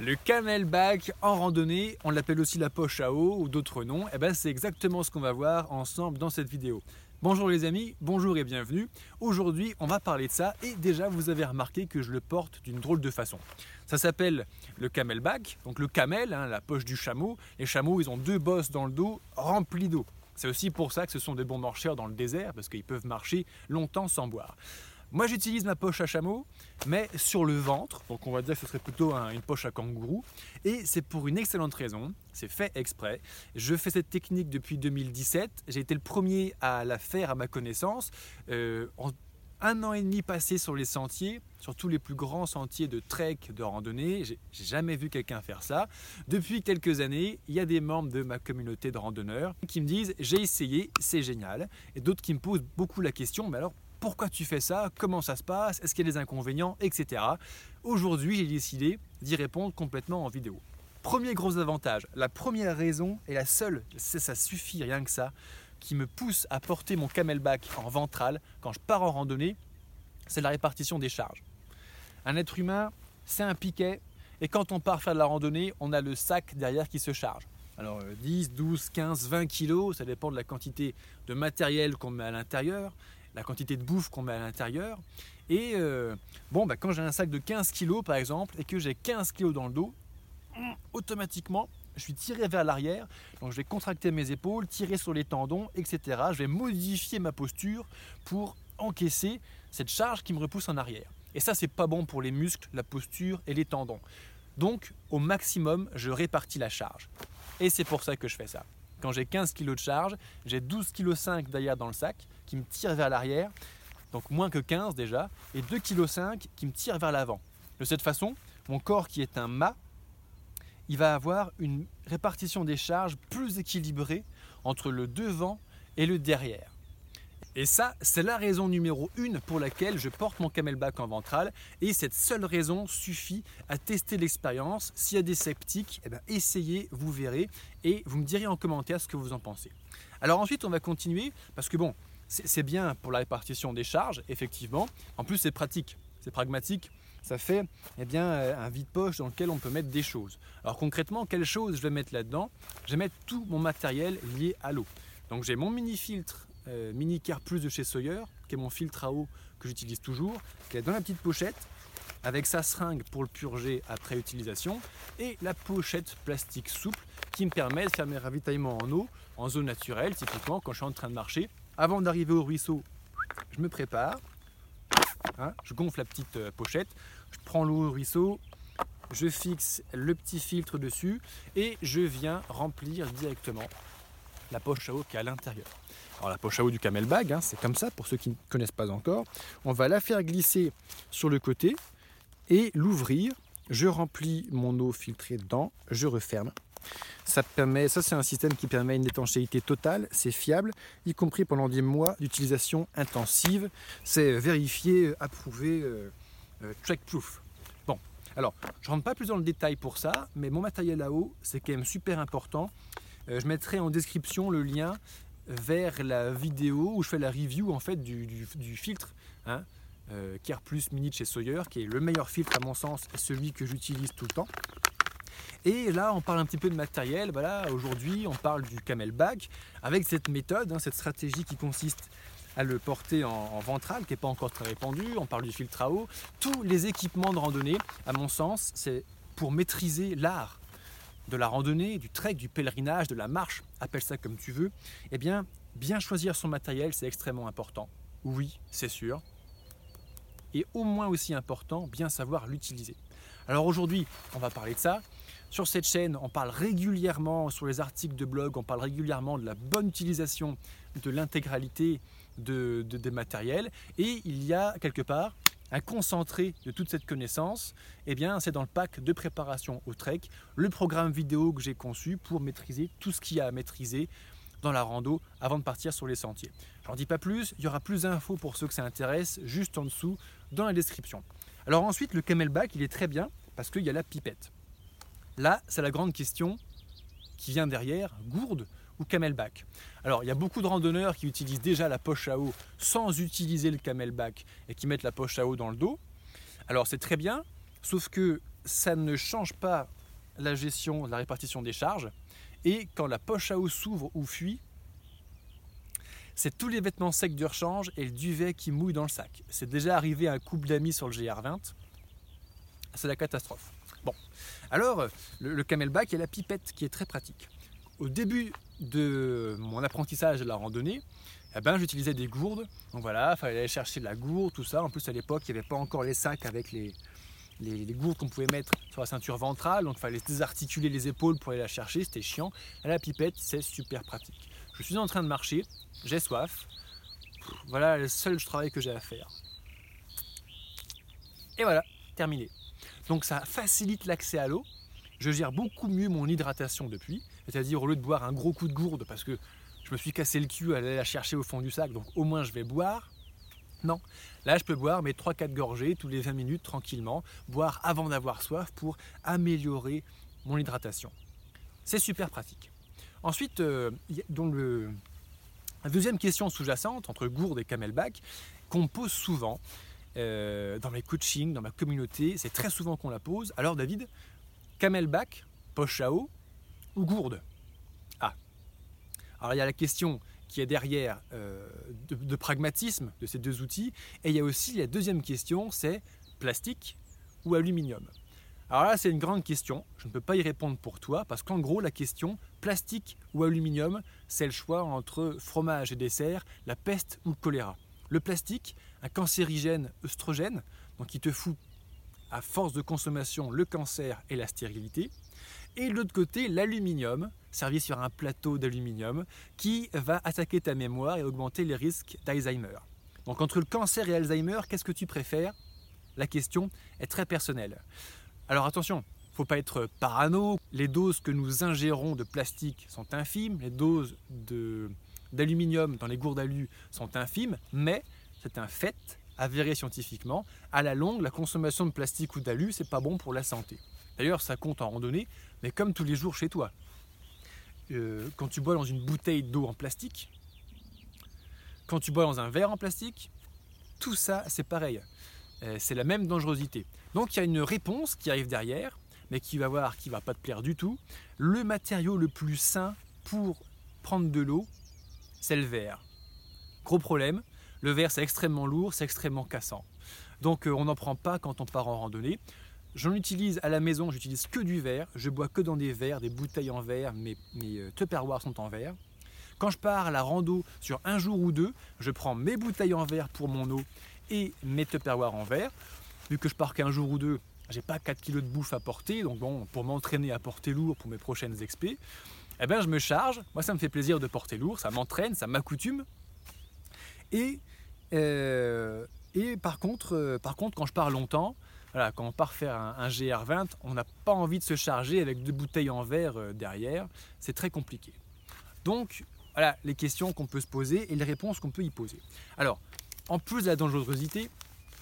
Le camelback en randonnée, on l'appelle aussi la poche à eau ou d'autres noms, et ben c'est exactement ce qu'on va voir ensemble dans cette vidéo. Bonjour les amis, bonjour et bienvenue. Aujourd'hui on va parler de ça et déjà vous avez remarqué que je le porte d'une drôle de façon. Ça s'appelle le camelback, donc le camel, hein, la poche du chameau. Les chameaux ils ont deux bosses dans le dos remplis d'eau. C'est aussi pour ça que ce sont des bons marcheurs dans le désert parce qu'ils peuvent marcher longtemps sans boire. Moi, j'utilise ma poche à chameau, mais sur le ventre. Donc, on va dire que ce serait plutôt une poche à kangourou. Et c'est pour une excellente raison. C'est fait exprès. Je fais cette technique depuis 2017. J'ai été le premier à la faire à ma connaissance. Euh, en un an et demi passé sur les sentiers, sur tous les plus grands sentiers de trek, de randonnée. J'ai jamais vu quelqu'un faire ça. Depuis quelques années, il y a des membres de ma communauté de randonneurs qui me disent j'ai essayé, c'est génial. Et d'autres qui me posent beaucoup la question, mais alors pourquoi tu fais ça, comment ça se passe, est-ce qu'il y a des inconvénients, etc. Aujourd'hui, j'ai décidé d'y répondre complètement en vidéo. Premier gros avantage, la première raison et la seule, ça suffit rien que ça, qui me pousse à porter mon camelback en ventral quand je pars en randonnée, c'est la répartition des charges. Un être humain, c'est un piquet, et quand on part faire de la randonnée, on a le sac derrière qui se charge. Alors 10, 12, 15, 20 kilos, ça dépend de la quantité de matériel qu'on met à l'intérieur la quantité de bouffe qu'on met à l'intérieur. Et euh, bon, bah, quand j'ai un sac de 15 kg par exemple et que j'ai 15 kg dans le dos, automatiquement, je suis tiré vers l'arrière. Donc je vais contracter mes épaules, tirer sur les tendons, etc. Je vais modifier ma posture pour encaisser cette charge qui me repousse en arrière. Et ça, c'est pas bon pour les muscles, la posture et les tendons. Donc, au maximum, je répartis la charge. Et c'est pour ça que je fais ça. Quand j'ai 15 kg de charge, j'ai 12,5 kg d'ailleurs dans le sac qui me tire vers l'arrière, donc moins que 15 déjà, et 2,5 kg qui me tire vers l'avant. De cette façon, mon corps qui est un mât, il va avoir une répartition des charges plus équilibrée entre le devant et le derrière. Et ça, c'est la raison numéro une pour laquelle je porte mon camelback en ventral. Et cette seule raison suffit à tester l'expérience. S'il y a des sceptiques, eh ben, essayez, vous verrez. Et vous me direz en commentaire ce que vous en pensez. Alors ensuite, on va continuer parce que bon, c'est bien pour la répartition des charges, effectivement. En plus, c'est pratique, c'est pragmatique. Ça fait eh bien, euh, un vide-poche dans lequel on peut mettre des choses. Alors concrètement, quelles choses je vais mettre là-dedans? Je vais mettre tout mon matériel lié à l'eau. Donc j'ai mon mini-filtre euh, Mini Care Plus de chez Sawyer, qui est mon filtre à eau que j'utilise toujours, qui est dans la petite pochette, avec sa seringue pour le purger après utilisation, et la pochette plastique souple qui me permet de faire mes ravitaillements en eau, en zone naturelle, typiquement quand je suis en train de marcher. Avant d'arriver au ruisseau, je me prépare, hein, je gonfle la petite euh, pochette, je prends l'eau au ruisseau, je fixe le petit filtre dessus et je viens remplir directement la poche à eau qui est à l'intérieur. Alors la poche à eau du camelbag, hein, c'est comme ça pour ceux qui ne connaissent pas encore. On va la faire glisser sur le côté et l'ouvrir. Je remplis mon eau filtrée dedans, je referme. Ça, permet, ça c'est un système qui permet une étanchéité totale, c'est fiable, y compris pendant des mois d'utilisation intensive. C'est vérifié, approuvé, euh, euh, track-proof. Bon, alors je ne rentre pas plus dans le détail pour ça, mais mon matériel à eau, c'est quand même super important. Euh, je mettrai en description le lien vers la vidéo où je fais la review en fait du, filtre hein, euh, Plus Mini de chez Sawyer, qui est le meilleur filtre à mon sens, celui que j'utilise tout le temps. Et là, on parle un petit peu de matériel. Voilà, aujourd'hui, on parle du camelback avec cette méthode, hein, cette stratégie qui consiste à le porter en, en ventral, qui n'est pas encore très répandu. On parle du filtre à eau. Tous les équipements de randonnée, à mon sens, c'est pour maîtriser l'art de la randonnée, du trek, du pèlerinage, de la marche, appelle ça comme tu veux, eh bien, bien choisir son matériel, c'est extrêmement important. Oui, c'est sûr. Et au moins aussi important, bien savoir l'utiliser. Alors aujourd'hui, on va parler de ça. Sur cette chaîne, on parle régulièrement, sur les articles de blog, on parle régulièrement de la bonne utilisation de l'intégralité de, des matériels. Et il y a quelque part un concentré de toute cette connaissance, eh bien, c'est dans le pack de préparation au trek, le programme vidéo que j'ai conçu pour maîtriser tout ce qu'il y a à maîtriser dans la rando avant de partir sur les sentiers. J'en dis pas plus, il y aura plus d'infos pour ceux que ça intéresse juste en dessous dans la description. Alors ensuite, le camelback, il est très bien parce qu'il y a la pipette. Là, c'est la grande question qui vient derrière, gourde ou camelback. Alors, il y a beaucoup de randonneurs qui utilisent déjà la poche à eau sans utiliser le camelback et qui mettent la poche à eau dans le dos. Alors, c'est très bien, sauf que ça ne change pas la gestion, la répartition des charges. Et quand la poche à eau s'ouvre ou fuit, c'est tous les vêtements secs de rechange et le duvet qui mouille dans le sac. C'est déjà arrivé à un couple d'amis sur le GR20. C'est la catastrophe. Alors le, camelback et la pipette qui est très pratique. Au début de mon apprentissage de la randonnée, eh ben, j'utilisais des gourdes. Donc voilà, il fallait aller chercher de la gourde, tout ça. En plus, à l'époque, il n'y avait pas encore les sacs avec les, gourdes qu'on pouvait mettre sur la ceinture ventrale. Donc il fallait désarticuler les épaules pour aller la chercher. C'était chiant. La pipette, c'est super pratique. Je suis en train de marcher, j'ai soif. Voilà le seul travail que j'ai à faire. Et voilà, terminé. Donc ça facilite l'accès à l'eau. Je gère beaucoup mieux mon hydratation depuis. C'est-à-dire au lieu de boire un gros coup de gourde parce que je me suis cassé le cul à aller la chercher au fond du sac, donc au moins je vais boire. Non, là je peux boire mes 3-4 gorgées tous les 20 minutes tranquillement, boire avant d'avoir soif pour améliorer mon hydratation. C'est super pratique. Ensuite, euh, la deuxième question sous-jacente entre gourde et camelback qu'on pose souvent euh, dans mes coachings, dans ma communauté, c'est très souvent qu'on la pose. Alors David, camelback, poche à eau ou gourde? Alors il y a la question qui est derrière euh, de, pragmatisme de ces deux outils, et il y a aussi la deuxième question, c'est plastique ou aluminium? Alors là, c'est une grande question, je ne peux pas y répondre pour toi, parce qu'en gros, la question plastique ou aluminium, c'est le choix entre fromage et dessert, la peste ou le choléra. Le plastique, un cancérigène œstrogène, donc qui te fout à force de consommation le cancer et la stérilité. Et de l'autre côté, l'aluminium, servi sur un plateau d'aluminium, qui va attaquer ta mémoire et augmenter les risques d'Alzheimer. Donc entre le cancer et Alzheimer, qu'est-ce que tu préfères? La question est très personnelle. Alors attention, il ne faut pas être parano. Les doses que nous ingérons de plastique sont infimes, les doses d'aluminium dans les gourdes d'alu sont infimes, mais c'est un fait avéré scientifiquement. À la longue, la consommation de plastique ou d'alu, c'est pas bon pour la santé. D'ailleurs, ça compte en randonnée, mais comme tous les jours chez toi. Euh, quand tu bois dans une bouteille d'eau en plastique, quand tu bois dans un verre en plastique, tout ça, c'est pareil. Euh, c'est la même dangerosité. Donc il y a une réponse qui arrive derrière, mais qui va voir, qui va pas te plaire du tout. Le matériau le plus sain pour prendre de l'eau, c'est le verre. Gros problème, le verre c'est extrêmement lourd, c'est extrêmement cassant. Donc euh, on n'en prend pas quand on part en randonnée. J'en utilise à la maison, j'utilise que du verre. Je bois que dans des verres, des bouteilles en verre, mes, mes euh, sont en verre. Quand je pars à la rando sur un jour ou deux, je prends mes bouteilles en verre pour mon eau et mes tupperwares en verre. Vu que je pars qu'un jour ou deux, j'ai pas 4 kg de bouffe à porter, donc bon, pour m'entraîner à porter lourd pour mes prochaines expés, eh ben je me charge. Moi, ça me fait plaisir de porter lourd, ça m'entraîne, ça m'accoutume. Et, et par, contre, euh, par contre, quand je pars longtemps, voilà, quand on part faire un, GR20, on n'a pas envie de se charger avec deux bouteilles en verre euh, derrière. C'est très compliqué. Donc, voilà les questions qu'on peut se poser et les réponses qu'on peut y poser. Alors, en plus de la dangerosité,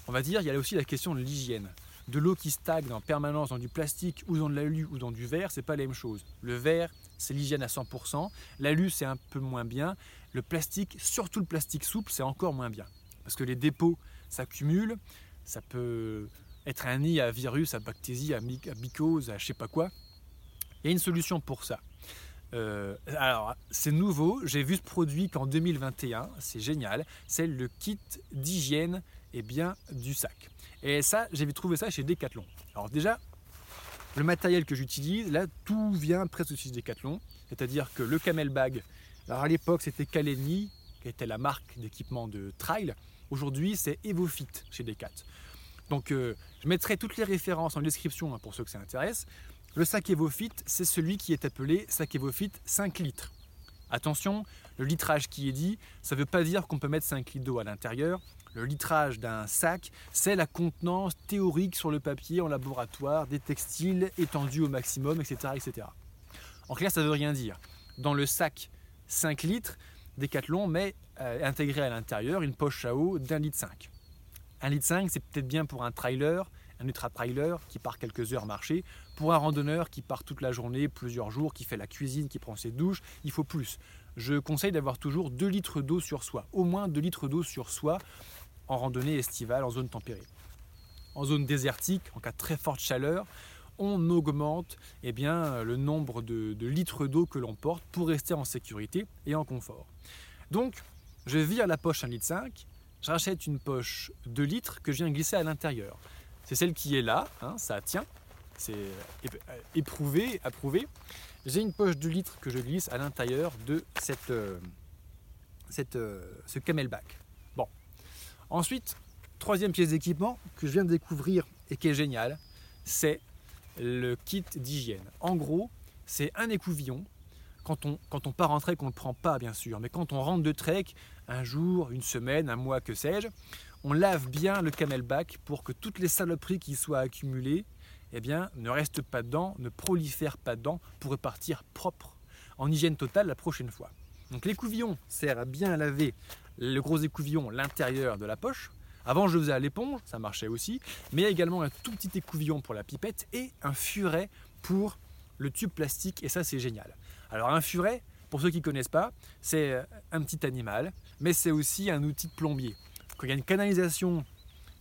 on va dire, il y a aussi la question de l'hygiène. De l'eau qui stagne en permanence dans du plastique ou dans de l'alu ou dans du verre, c'est pas la même chose. Le verre, c'est l'hygiène à 100%. L'alu, c'est un peu moins bien. Le plastique, surtout le plastique souple, c'est encore moins bien. Parce que les dépôts s'accumulent, ça peut être un nid à virus, à bactéries, à, mycose, à je sais pas quoi. Il y a une solution pour ça. Euh, alors, c'est nouveau, j'ai vu ce produit qu'en 2021, c'est génial, c'est le kit d'hygiène et bien du sac. Et ça, j'ai trouvé ça chez Decathlon. Alors déjà, le matériel que j'utilise, là, tout vient presque de chez Decathlon, c'est-à-dire que le Camel Bag, alors à l'époque c'était Kaleni, qui était la marque d'équipement de trail, aujourd'hui c'est EvoFit chez Decathlon. Donc euh, je mettrai toutes les références en description hein, pour ceux que ça intéresse. Le sac EvoFit, c'est celui qui est appelé sac EvoFit 5 litres. Attention, le litrage qui est dit, ça ne veut pas dire qu'on peut mettre 5 litres d'eau à l'intérieur. Le litrage d'un sac, c'est la contenance théorique sur le papier en laboratoire des textiles étendus au maximum, etc. etc. En clair, ça ne veut rien dire. Dans le sac 5 litres, Decathlon met euh, intégré à l'intérieur une poche à eau d'un litre 5. Un litre 5, c'est peut-être bien pour un trailer, un ultra-trailer qui part quelques heures marcher. Pour un randonneur qui part toute la journée, plusieurs jours, qui fait la cuisine, qui prend ses douches, il faut plus. Je conseille d'avoir toujours 2 litres d'eau sur soi, au moins 2 litres d'eau sur soi en randonnée estivale, en zone tempérée. En zone désertique, en cas de très forte chaleur, on augmente eh bien, le nombre de, litres d'eau que l'on porte pour rester en sécurité et en confort. Donc, je vire la poche 1,5 litre, je rachète une poche 2 litres que je viens glisser à l'intérieur. C'est celle qui est là, hein, ça tient, c'est éprouvé, approuvé. J'ai une poche de litres que je glisse à l'intérieur de cette, euh, cette, euh, ce camelback. Bon. Ensuite, troisième pièce d'équipement que je viens de découvrir et qui est génial, c'est le kit d'hygiène. En gros, c'est un écouvillon. Quand on, part en trek, on ne le prend pas bien sûr, mais quand on rentre de trek, un jour, une semaine, un mois, que sais-je, on lave bien le camelback pour que toutes les saloperies qui soient accumulées eh bien, ne restent pas dedans, ne prolifèrent pas dedans pour repartir propre en hygiène totale la prochaine fois. Donc l'écouvillon sert à bien laver le gros écouvillon, l'intérieur de la poche. Avant, je faisais à l'éponge, ça marchait aussi, mais il y a également un tout petit écouvillon pour la pipette et un furet pour le tube plastique, et ça, c'est génial. Alors, un furet, pour ceux qui ne connaissent pas, c'est un petit animal, mais c'est aussi un outil de plombier. Quand il y a une canalisation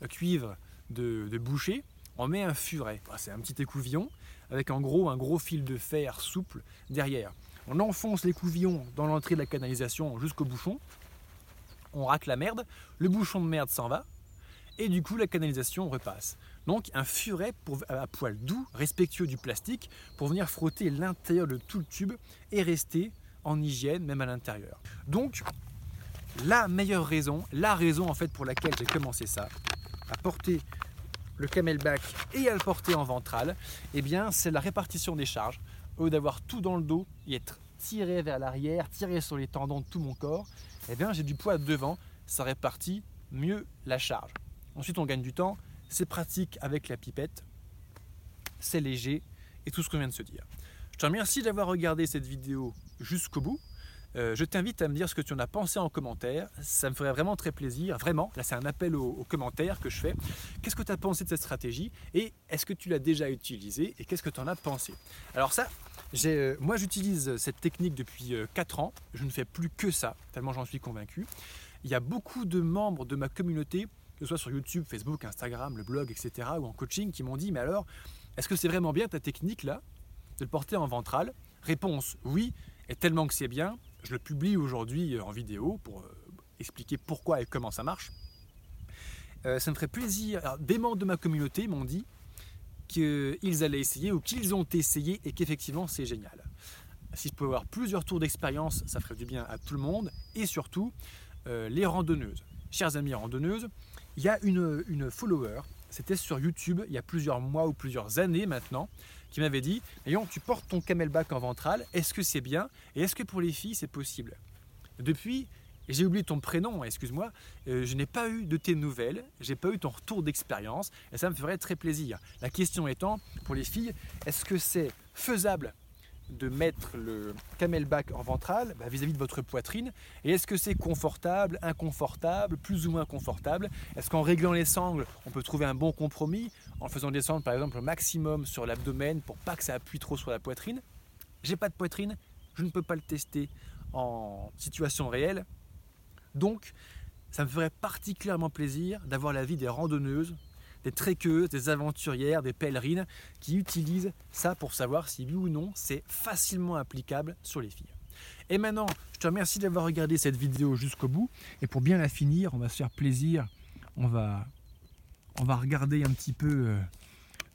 cuivre de, boucher, on met un furet. C'est un petit écouvillon avec en gros un gros fil de fer souple derrière. On enfonce l'écouvillon dans l'entrée de la canalisation jusqu'au bouchon. On racle la merde, le bouchon de merde s'en va et du coup la canalisation repasse. Donc un furet à poil doux, respectueux du plastique, pour venir frotter l'intérieur de tout le tube et rester en hygiène même à l'intérieur. Donc la meilleure raison, la raison en fait pour laquelle j'ai commencé ça, à porter le camelback et à le porter en ventral, eh bien c'est la répartition des charges. Au d'avoir tout dans le dos et être tiré vers l'arrière, tiré sur les tendons de tout mon corps, eh bien j'ai du poids devant, ça répartit mieux la charge. Ensuite on gagne du temps, c'est pratique avec la pipette, c'est léger et tout ce qu'on vient de se dire. Je te remercie d'avoir regardé cette vidéo jusqu'au bout. Euh, je t'invite à me dire ce que tu en as pensé en commentaire. Ça me ferait vraiment très plaisir. Vraiment, là c'est un appel aux, commentaires que je fais. Qu'est-ce que tu as pensé de cette stratégie Et est-ce que tu l'as déjà utilisée Et qu'est-ce que tu en as pensé? Alors ça, euh, moi j'utilise cette technique depuis 4 euh, ans. Je ne fais plus que ça, tellement j'en suis convaincu. Il y a beaucoup de membres de ma communauté, que ce soit sur YouTube, Facebook, Instagram, le blog, etc., ou en coaching, qui m'ont dit, mais alors, est-ce que c'est vraiment bien ta technique là, de le porter en ventral? Réponse, oui, et tellement que c'est bien, je le publie aujourd'hui en vidéo pour euh, expliquer pourquoi et comment ça marche. Euh, ça me ferait plaisir. des membres de ma communauté m'ont dit qu'ils allaient essayer ou qu'ils ont essayé et qu'effectivement c'est génial. Si je pouvais avoir plusieurs tours d'expérience, ça ferait du bien à tout le monde et surtout euh, les randonneuses. Chers amis randonneuses, il y a une, follower, c'était sur YouTube il y a plusieurs mois ou plusieurs années maintenant, qui m'avait dit tu portes ton camelback en ventral, est-ce que c'est bien Et est-ce que pour les filles c'est possible? Depuis, j'ai oublié ton prénom, excuse-moi, euh, je n'ai pas eu de tes nouvelles, j'ai pas eu ton retour d'expérience et ça me ferait très plaisir. La question étant, pour les filles, est-ce que c'est faisable? De mettre le camelback en ventral bah, vis-à-vis de votre poitrine. Et est-ce que c'est confortable, inconfortable, plus ou moins confortable? Est-ce qu'en réglant les sangles, on peut trouver un bon compromis en faisant descendre par exemple au maximum sur l'abdomen pour pas que ça appuie trop sur la poitrine? J'ai pas de poitrine, je ne peux pas le tester en situation réelle. Donc, ça me ferait particulièrement plaisir d'avoir l'avis des randonneuses des trekkeuses, des aventurières, des pèlerines qui utilisent ça pour savoir si oui ou non c'est facilement applicable sur les filles. Et maintenant, je te remercie d'avoir regardé cette vidéo jusqu'au bout. Et pour bien la finir, on va se faire plaisir. On va, regarder un petit peu euh,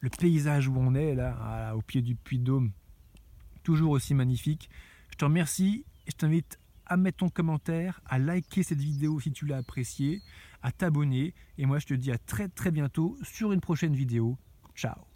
le paysage où on est, là, au pied du Puy de Dôme. Toujours aussi magnifique. Je te remercie et je t'invite à mettre ton commentaire, à liker cette vidéo si tu l'as appréciée, à t'abonner. Et moi, je te dis à très très bientôt sur une prochaine vidéo. Ciao